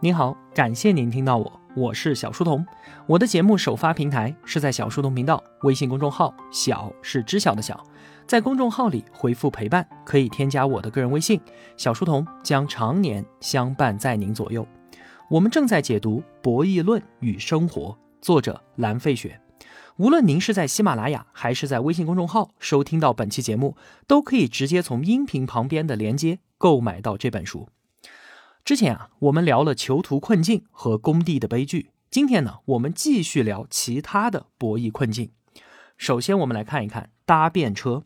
您好，感谢您听到我，我是小书童。我的节目首发平台是在小书童频道微信公众号，小是知晓的小，在公众号里回复陪伴，可以添加我的个人微信，小书童将常年相伴在您左右。我们正在解读《博弈论与生活》，作者蓝费雪。无论您是在喜马拉雅还是在微信公众号收听到本期节目，都可以直接从音频旁边的连接购买到这本书。之前啊，我们聊了囚徒困境和工地的悲剧。今天呢，我们继续聊其他的博弈困境。首先，我们来看一看搭便车。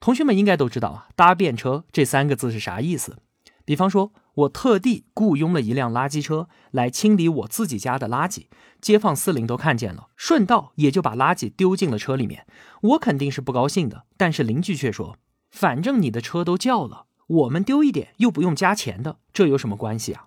同学们应该都知道啊，搭便车这三个字是啥意思？比方说，我特地雇佣了一辆垃圾车来清理我自己家的垃圾，街坊四邻都看见了，顺道也就把垃圾丢进了车里面。我肯定是不高兴的，但是邻居却说：“反正你的车都叫了。”我们丢一点又不用加钱的，这有什么关系啊？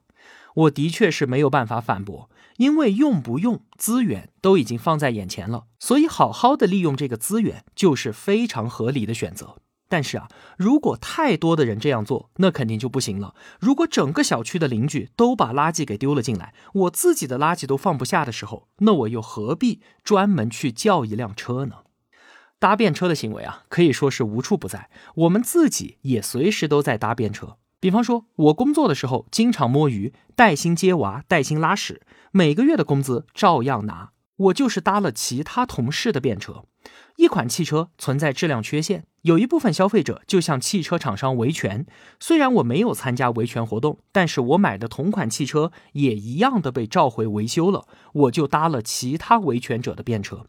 我的确是没有办法反驳，因为用不用资源都已经放在眼前了，所以好好的利用这个资源就是非常合理的选择。但是啊，如果太多的人这样做，那肯定就不行了。如果整个小区的邻居都把垃圾给丢了进来，我自己的垃圾都放不下的时候，那我又何必专门去叫一辆车呢？搭便车的行为啊，可以说是无处不在。我们自己也随时都在搭便车。比方说，我工作的时候经常摸鱼，带薪接娃，带薪拉屎，每个月的工资照样拿。我就是搭了其他同事的便车。一款汽车存在质量缺陷，有一部分消费者就向汽车厂商维权。虽然我没有参加维权活动，但是我买的同款汽车也一样的被召回维修了。我就搭了其他维权者的便车。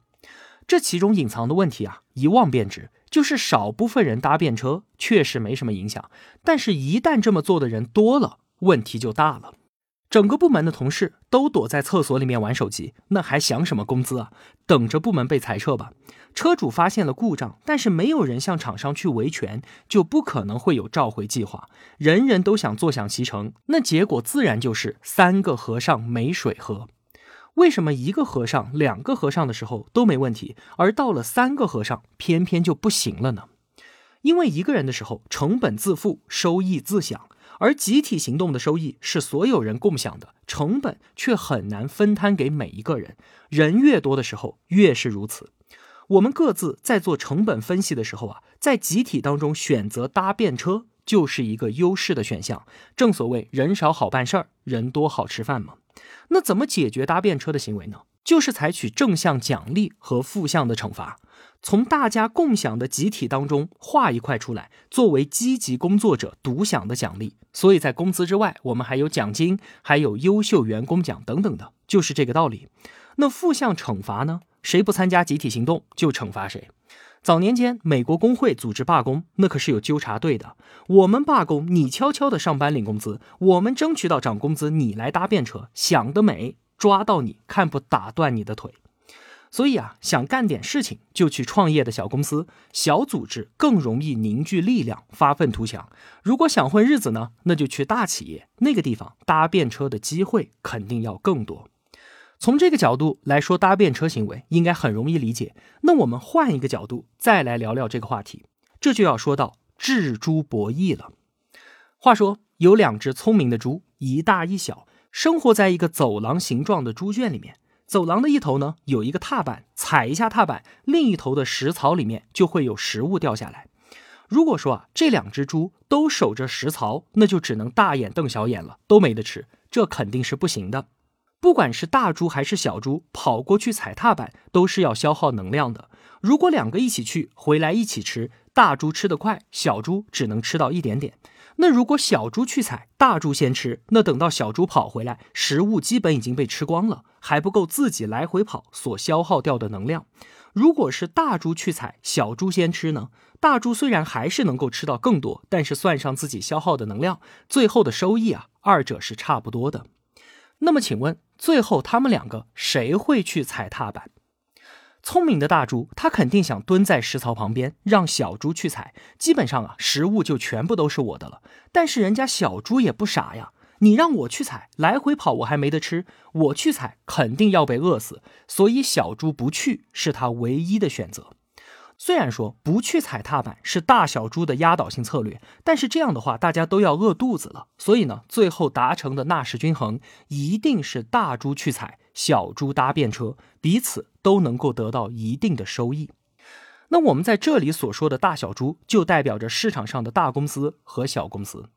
这其中隐藏的问题啊，一望便知，就是少部分人搭便车确实没什么影响，但是，一旦这么做的人多了，问题就大了。整个部门的同事都躲在厕所里面玩手机，那还想什么工资啊？等着部门被裁撤吧。车主发现了故障，但是没有人向厂商去维权，就不可能会有召回计划。人人都想坐享其成，那结果自然就是三个和尚没水喝。为什么一个和尚、两个和尚的时候都没问题，而到了三个和尚偏偏就不行了呢？因为一个人的时候成本自负，收益自享，而集体行动的收益是所有人共享的，成本却很难分摊给每一个人。人越多的时候越是如此。我们各自在做成本分析的时候啊，在集体当中选择搭便车就是一个优势的选项。正所谓人少好办事儿，人多好吃饭嘛。那怎么解决搭便车的行为呢？就是采取正向奖励和负向的惩罚，从大家共享的集体当中划一块出来，作为积极工作者独享的奖励。所以在工资之外，我们还有奖金，还有优秀员工奖等等的，就是这个道理。那负向惩罚呢？谁不参加集体行动就惩罚谁。早年间，美国工会组织罢工，那可是有纠察队的。我们罢工，你悄悄的上班领工资；我们争取到涨工资，你来搭便车，想得美！抓到你，看不打断你的腿。所以啊，想干点事情就去创业的小公司、小组织更容易凝聚力量，发愤图强。如果想混日子呢，那就去大企业，那个地方搭便车的机会肯定要更多。从这个角度来说，搭便车行为应该很容易理解。那我们换一个角度再来聊聊这个话题，这就要说到智猪博弈了。话说有两只聪明的猪，一大一小，生活在一个走廊形状的猪圈里面。走廊的一头呢有一个踏板，踩一下踏板，另一头的食槽里面就会有食物掉下来。如果说啊这两只猪都守着食槽，那就只能大眼瞪小眼了，都没得吃，这肯定是不行的。不管是大猪还是小猪，跑过去踩踏板都是要消耗能量的。如果两个一起去，回来一起吃，大猪吃得快，小猪只能吃到一点点。那如果小猪去踩，大猪先吃，那等到小猪跑回来，食物基本已经被吃光了，还不够自己来回跑所消耗掉的能量。如果是大猪去踩，小猪先吃呢？大猪虽然还是能够吃到更多，但是算上自己消耗的能量，最后的收益啊，二者是差不多的。那么请问？最后，他们两个谁会去踩踏板？聪明的大猪，他肯定想蹲在食槽旁边，让小猪去踩。基本上啊，食物就全部都是我的了。但是人家小猪也不傻呀，你让我去踩，来回跑我还没得吃，我去踩肯定要被饿死。所以小猪不去是他唯一的选择。虽然说不去踩踏板是大小猪的压倒性策略，但是这样的话大家都要饿肚子了。所以呢，最后达成的纳什均衡一定是大猪去踩，小猪搭便车，彼此都能够得到一定的收益。那我们在这里所说的大小猪，就代表着市场上的大公司和小公司。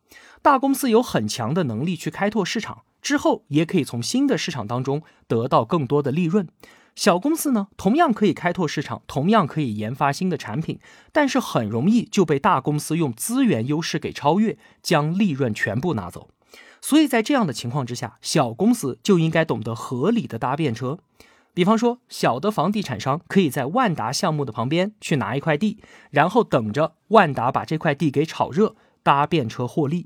大公司有很强的能力去开拓市场，之后也可以从新的市场当中得到更多的利润。小公司呢，同样可以开拓市场，同样可以研发新的产品，但是很容易就被大公司用资源优势给超越，将利润全部拿走。所以在这样的情况之下，小公司就应该懂得合理的搭便车。比方说，小的房地产商可以在万达项目的旁边去拿一块地，然后等着万达把这块地给炒热，搭便车获利。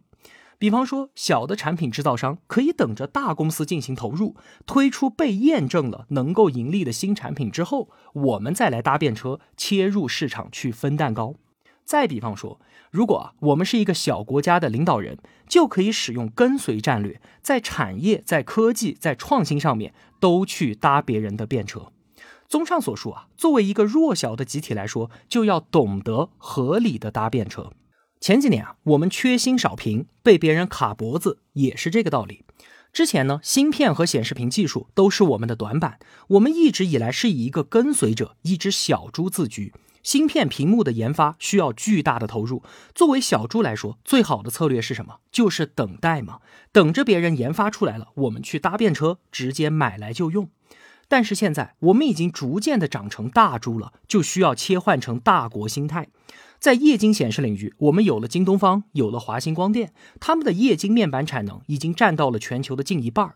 比方说，小的产品制造商可以等着大公司进行投入，推出被验证了能够盈利的新产品之后，我们再来搭便车切入市场去分蛋糕。再比方说，如果啊我们是一个小国家的领导人，就可以使用跟随战略，在产业、在科技、在创新上面都去搭别人的便车。综上所述啊，作为一个弱小的集体来说，就要懂得合理的搭便车。前几年啊，我们缺芯少屏，被别人卡脖子，也是这个道理。之前呢，芯片和显示屏技术都是我们的短板，我们一直以来是以一个跟随者、一只小猪自居。芯片屏幕的研发需要巨大的投入，作为小猪来说，最好的策略是什么？就是等待嘛，等着别人研发出来了，我们去搭便车，直接买来就用。但是现在我们已经逐渐的长成大猪了，就需要切换成大国心态。在液晶显示领域，我们有了京东方，有了华星光电，他们的液晶面板产能已经占到了全球的近一半儿。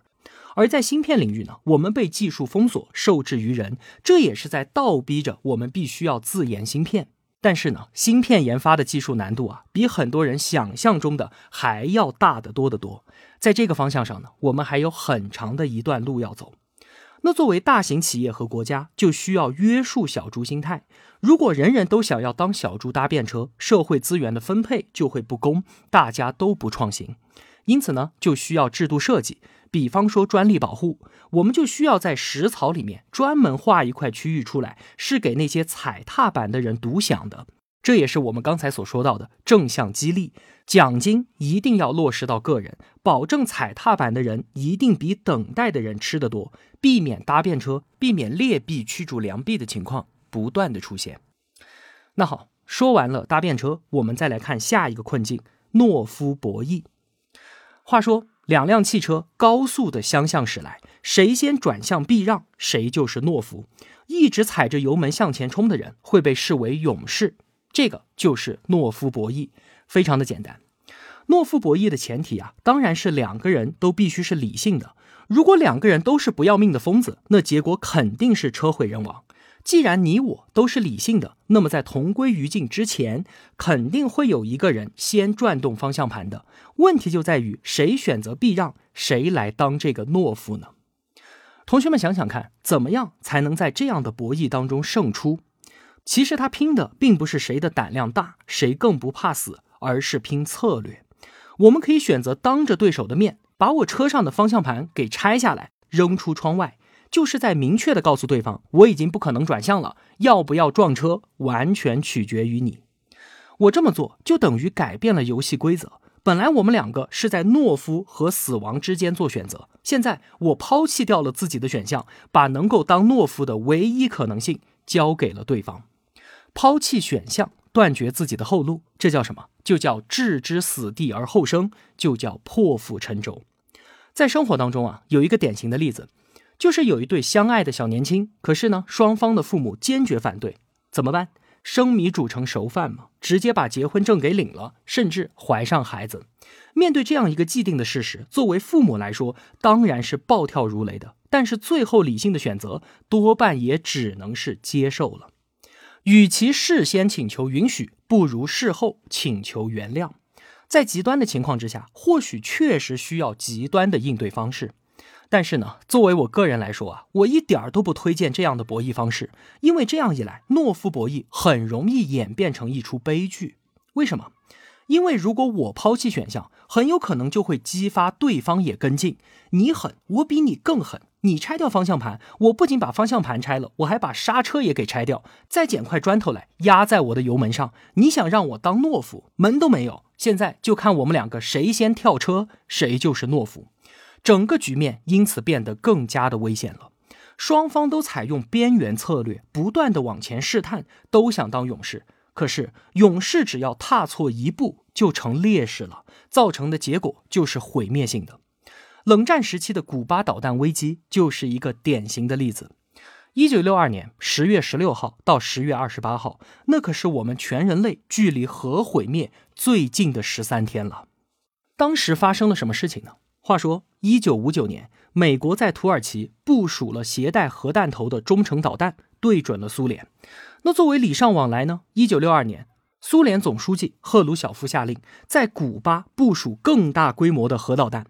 而在芯片领域呢，我们被技术封锁，受制于人，这也是在倒逼着我们必须要自研芯片。但是呢，芯片研发的技术难度啊，比很多人想象中的还要大得多得多。在这个方向上呢，我们还有很长的一段路要走。那作为大型企业和国家，就需要约束小猪心态。如果人人都想要当小猪搭便车，社会资源的分配就会不公，大家都不创新。因此呢，就需要制度设计。比方说专利保护，我们就需要在食草里面专门划一块区域出来，是给那些踩踏板的人独享的。这也是我们刚才所说到的正向激励，奖金一定要落实到个人，保证踩踏板的人一定比等待的人吃得多，避免搭便车、避免劣币驱逐良币的情况不断的出现。那好，说完了搭便车，我们再来看下一个困境：懦夫博弈。话说，两辆汽车高速的相向驶来，谁先转向避让，谁就是懦夫。一直踩着油门向前冲的人会被视为勇士。这个就是懦夫博弈，非常的简单。懦夫博弈的前提啊，当然是两个人都必须是理性的。如果两个人都是不要命的疯子，那结果肯定是车毁人亡。既然你我都是理性的，那么在同归于尽之前，肯定会有一个人先转动方向盘的。问题就在于谁选择避让，谁来当这个懦夫呢？同学们想想看，怎么样才能在这样的博弈当中胜出？其实他拼的并不是谁的胆量大，谁更不怕死，而是拼策略。我们可以选择当着对手的面，把我车上的方向盘给拆下来，扔出窗外，就是在明确的告诉对方，我已经不可能转向了，要不要撞车，完全取决于你。我这么做就等于改变了游戏规则。本来我们两个是在懦夫和死亡之间做选择，现在我抛弃掉了自己的选项，把能够当懦夫的唯一可能性交给了对方。抛弃选项，断绝自己的后路，这叫什么？就叫置之死地而后生，就叫破釜沉舟。在生活当中啊，有一个典型的例子，就是有一对相爱的小年轻，可是呢，双方的父母坚决反对，怎么办？生米煮成熟饭嘛，直接把结婚证给领了，甚至怀上孩子。面对这样一个既定的事实，作为父母来说，当然是暴跳如雷的。但是最后理性的选择，多半也只能是接受了。与其事先请求允许，不如事后请求原谅。在极端的情况之下，或许确实需要极端的应对方式。但是呢，作为我个人来说啊，我一点儿都不推荐这样的博弈方式，因为这样一来，懦夫博弈很容易演变成一出悲剧。为什么？因为如果我抛弃选项，很有可能就会激发对方也跟进。你狠，我比你更狠，你拆掉方向盘，我不仅把方向盘拆了，我还把刹车也给拆掉，再捡块砖头来压在我的油门上。你想让我当懦夫，门都没有。现在就看我们两个谁先跳车，谁就是懦夫。整个局面因此变得更加的危险了。双方都采用边缘策略，不断的往前试探，都想当勇士。可是勇士只要踏错一步，就成烈士了，造成的结果就是毁灭性的。冷战时期的古巴导弹危机就是一个典型的例子。一九六二年十月十六号到十月二十八号，那可是我们全人类距离核毁灭最近的十三天了。当时发生了什么事情呢？话说，一九五九年，美国在土耳其部署了携带核弹头的中程导弹，对准了苏联。那作为礼尚往来呢？一九六二年，苏联总书记赫鲁晓夫下令在古巴部署更大规模的核导弹。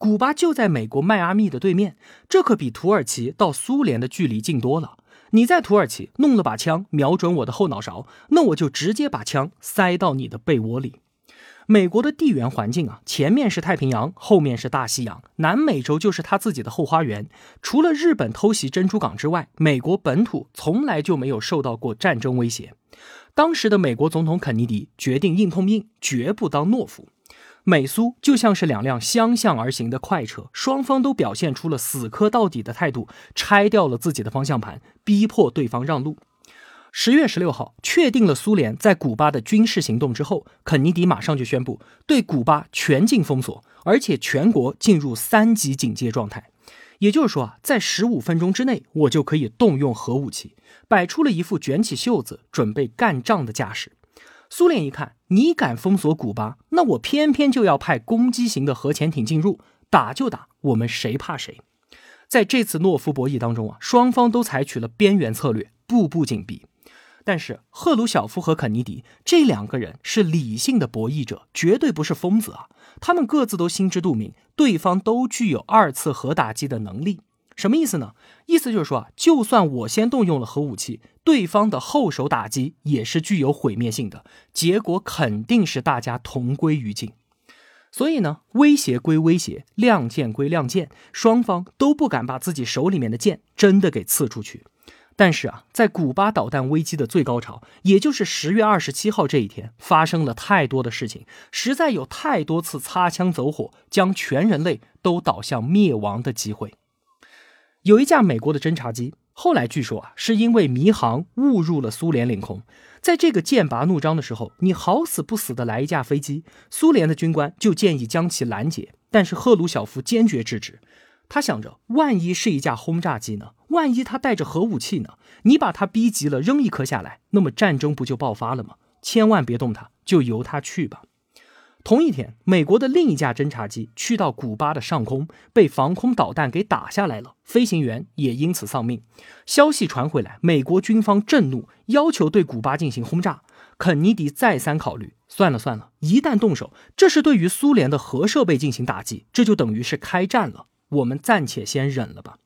古巴就在美国迈阿密的对面，这可比土耳其到苏联的距离近多了。你在土耳其弄了把枪，瞄准我的后脑勺，那我就直接把枪塞到你的被窝里。美国的地缘环境啊，前面是太平洋，后面是大西洋，南美洲就是他自己的后花园。除了日本偷袭珍珠港之外，美国本土从来就没有受到过战争威胁。当时的美国总统肯尼迪决定硬碰硬，绝不当懦夫。美苏就像是两辆相向而行的快车，双方都表现出了死磕到底的态度，拆掉了自己的方向盘，逼迫对方让路。十月十六号，确定了苏联在古巴的军事行动之后，肯尼迪马上就宣布对古巴全境封锁，而且全国进入三级警戒状态。也就是说啊，在十五分钟之内，我就可以动用核武器，摆出了一副卷起袖子准备干仗的架势。苏联一看，你敢封锁古巴，那我偏偏就要派攻击型的核潜艇进入，打就打，我们谁怕谁？在这次诺夫博弈当中啊，双方都采取了边缘策略，步步紧逼。但是赫鲁晓夫和肯尼迪这两个人是理性的博弈者，绝对不是疯子啊！他们各自都心知肚明，对方都具有二次核打击的能力。什么意思呢？意思就是说啊，就算我先动用了核武器，对方的后手打击也是具有毁灭性的，结果肯定是大家同归于尽。所以呢，威胁归威胁，亮剑归亮剑，双方都不敢把自己手里面的剑真的给刺出去。但是啊，在古巴导弹危机的最高潮，也就是十月二十七号这一天，发生了太多的事情，实在有太多次擦枪走火，将全人类都导向灭亡的机会。有一架美国的侦察机，后来据说啊，是因为迷航误入了苏联领空。在这个剑拔弩张的时候，你好死不死的来一架飞机，苏联的军官就建议将其拦截，但是赫鲁晓夫坚决制止。他想着，万一是一架轰炸机呢？万一他带着核武器呢？你把他逼急了，扔一颗下来，那么战争不就爆发了吗？千万别动他，就由他去吧。同一天，美国的另一架侦察机去到古巴的上空，被防空导弹给打下来了，飞行员也因此丧命。消息传回来，美国军方震怒，要求对古巴进行轰炸。肯尼迪再三考虑，算了算了，一旦动手，这是对于苏联的核设备进行打击，这就等于是开战了。我们暂且先忍了吧。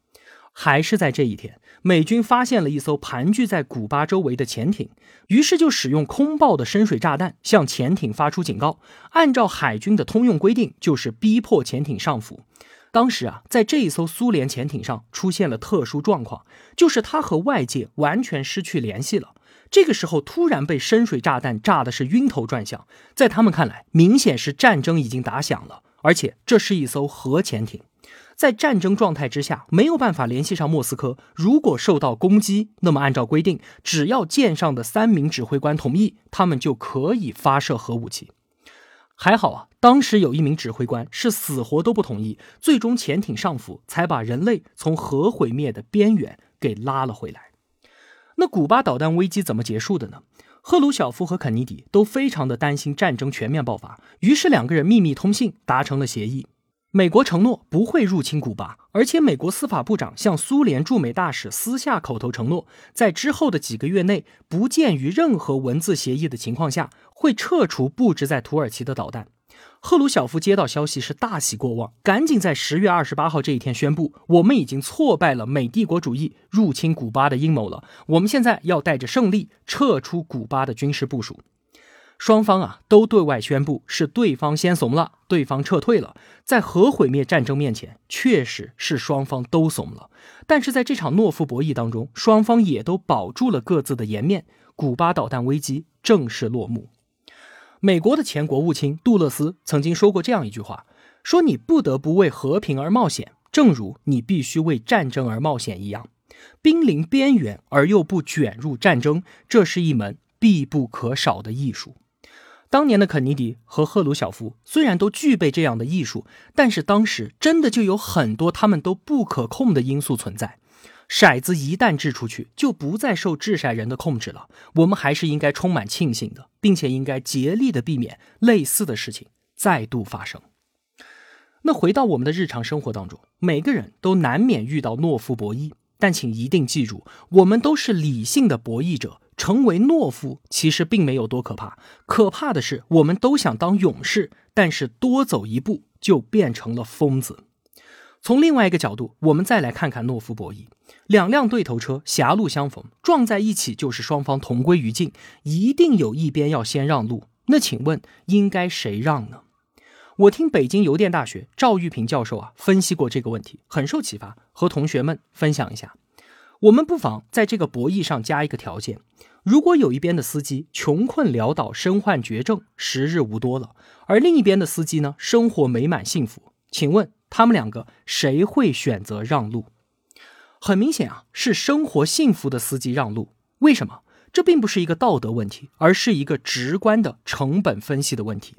还是在这一天，美军发现了一艘盘踞在古巴周围的潜艇，于是就使用空爆的深水炸弹向潜艇发出警告。按照海军的通用规定，就是逼迫潜艇上浮。当时啊，在这一艘苏联潜艇上出现了特殊状况，就是它和外界完全失去联系了。这个时候突然被深水炸弹炸的是晕头转向，在他们看来，明显是战争已经打响了，而且这是一艘核潜艇。在战争状态之下，没有办法联系上莫斯科。如果受到攻击，那么按照规定，只要舰上的三名指挥官同意，他们就可以发射核武器。还好啊，当时有一名指挥官是死活都不同意，最终潜艇上浮，才把人类从核毁灭的边缘给拉了回来。那古巴导弹危机怎么结束的呢？赫鲁晓夫和肯尼迪都非常的担心战争全面爆发，于是两个人秘密通信，达成了协议。美国承诺不会入侵古巴，而且美国司法部长向苏联驻美大使私下口头承诺，在之后的几个月内，不鉴于任何文字协议的情况下，会撤除布置在土耳其的导弹。赫鲁晓夫接到消息是大喜过望，赶紧在十月二十八号这一天宣布：我们已经挫败了美帝国主义入侵古巴的阴谋了，我们现在要带着胜利撤出古巴的军事部署。双方啊都对外宣布是对方先怂了，对方撤退了。在核毁灭战争面前，确实是双方都怂了。但是在这场懦夫博弈当中，双方也都保住了各自的颜面。古巴导弹危机正式落幕。美国的前国务卿杜勒斯曾经说过这样一句话：说你不得不为和平而冒险，正如你必须为战争而冒险一样。濒临边缘而又不卷入战争，这是一门必不可少的艺术。当年的肯尼迪和赫鲁晓夫虽然都具备这样的艺术，但是当时真的就有很多他们都不可控的因素存在。骰子一旦掷出去，就不再受掷骰人的控制了。我们还是应该充满庆幸的，并且应该竭力的避免类似的事情再度发生。那回到我们的日常生活当中，每个人都难免遇到懦夫博弈，但请一定记住，我们都是理性的博弈者。成为懦夫其实并没有多可怕，可怕的是我们都想当勇士，但是多走一步就变成了疯子。从另外一个角度，我们再来看看懦夫博弈：两辆对头车狭路相逢，撞在一起就是双方同归于尽，一定有一边要先让路。那请问应该谁让呢？我听北京邮电大学赵玉平教授啊分析过这个问题，很受启发，和同学们分享一下。我们不妨在这个博弈上加一个条件：如果有一边的司机穷困潦倒、身患绝症、时日无多了，而另一边的司机呢，生活美满幸福，请问他们两个谁会选择让路？很明显啊，是生活幸福的司机让路。为什么？这并不是一个道德问题，而是一个直观的成本分析的问题。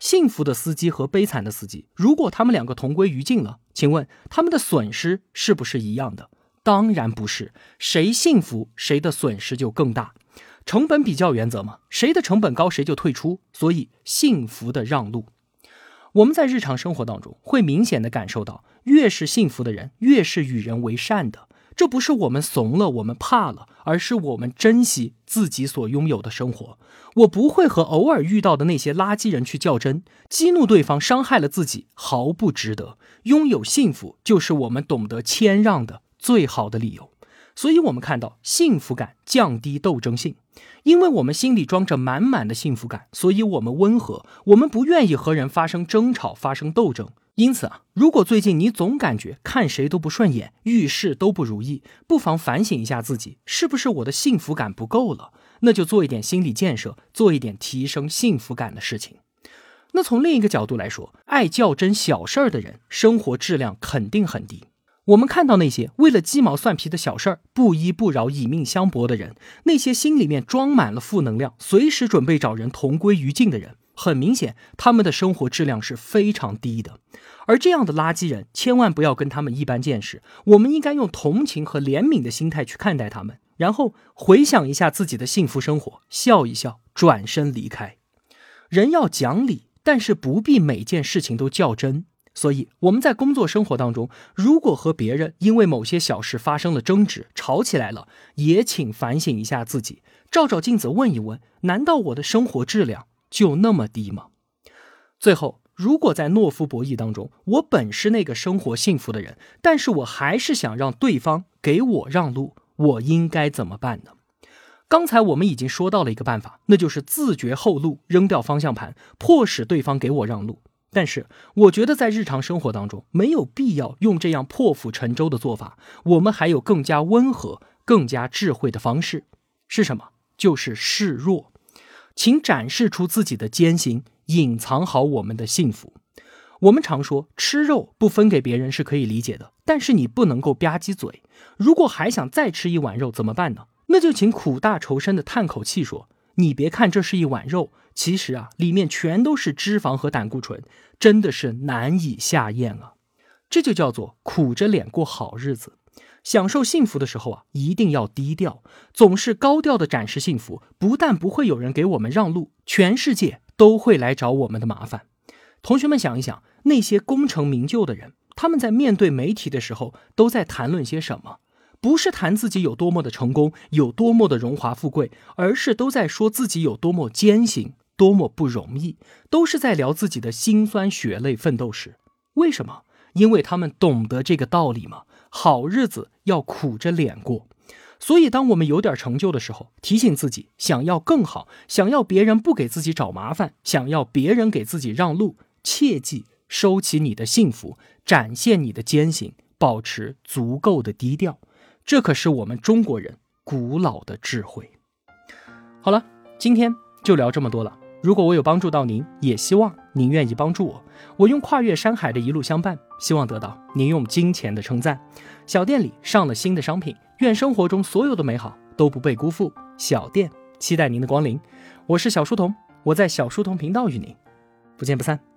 幸福的司机和悲惨的司机，如果他们两个同归于尽了，请问他们的损失是不是一样的？当然不是，谁幸福谁的损失就更大，成本比较原则嘛，谁的成本高谁就退出，所以幸福的让路。我们在日常生活当中会明显的感受到，越是幸福的人越是与人为善的，这不是我们怂了，我们怕了，而是我们珍惜自己所拥有的生活。我不会和偶尔遇到的那些垃圾人去较真，激怒对方，伤害了自己，毫不值得。拥有幸福就是我们懂得谦让的。最好的理由，所以我们看到幸福感降低斗争性，因为我们心里装着满满的幸福感，所以我们温和，我们不愿意和人发生争吵、发生斗争。因此啊，如果最近你总感觉看谁都不顺眼，遇事都不如意，不妨反省一下自己，是不是我的幸福感不够了？那就做一点心理建设，做一点提升幸福感的事情。那从另一个角度来说，爱较真小事儿的人，生活质量肯定很低。我们看到那些为了鸡毛蒜皮的小事儿不依不饶、以命相搏的人，那些心里面装满了负能量、随时准备找人同归于尽的人，很明显，他们的生活质量是非常低的。而这样的垃圾人，千万不要跟他们一般见识。我们应该用同情和怜悯的心态去看待他们，然后回想一下自己的幸福生活，笑一笑，转身离开。人要讲理，但是不必每件事情都较真。所以我们在工作生活当中，如果和别人因为某些小事发生了争执，吵起来了，也请反省一下自己，照照镜子，问一问：难道我的生活质量就那么低吗？最后，如果在懦夫博弈当中，我本是那个生活幸福的人，但是我还是想让对方给我让路，我应该怎么办呢？刚才我们已经说到了一个办法，那就是自绝后路，扔掉方向盘，迫使对方给我让路。但是，我觉得在日常生活当中没有必要用这样破釜沉舟的做法。我们还有更加温和、更加智慧的方式，是什么？就是示弱，请展示出自己的艰辛，隐藏好我们的幸福。我们常说吃肉不分给别人是可以理解的，但是你不能够吧唧嘴。如果还想再吃一碗肉怎么办呢？那就请苦大仇深的叹口气说：“你别看这是一碗肉。”其实啊，里面全都是脂肪和胆固醇，真的是难以下咽啊！这就叫做苦着脸过好日子。享受幸福的时候啊，一定要低调。总是高调的展示幸福，不但不会有人给我们让路，全世界都会来找我们的麻烦。同学们想一想，那些功成名就的人，他们在面对媒体的时候，都在谈论些什么？不是谈自己有多么的成功，有多么的荣华富贵，而是都在说自己有多么艰辛。多么不容易，都是在聊自己的辛酸血泪奋斗史。为什么？因为他们懂得这个道理吗？好日子要苦着脸过。所以，当我们有点成就的时候，提醒自己想要更好，想要别人不给自己找麻烦，想要别人给自己让路，切记收起你的幸福，展现你的艰辛，保持足够的低调。这可是我们中国人古老的智慧。好了，今天就聊这么多了。如果我有帮助到您，也希望您愿意帮助我。我用跨越山海的一路相伴，希望得到您用金钱的称赞。小店里上了新的商品，愿生活中所有的美好都不被辜负。小店期待您的光临。我是小书童，我在小书童频道与您不见不散。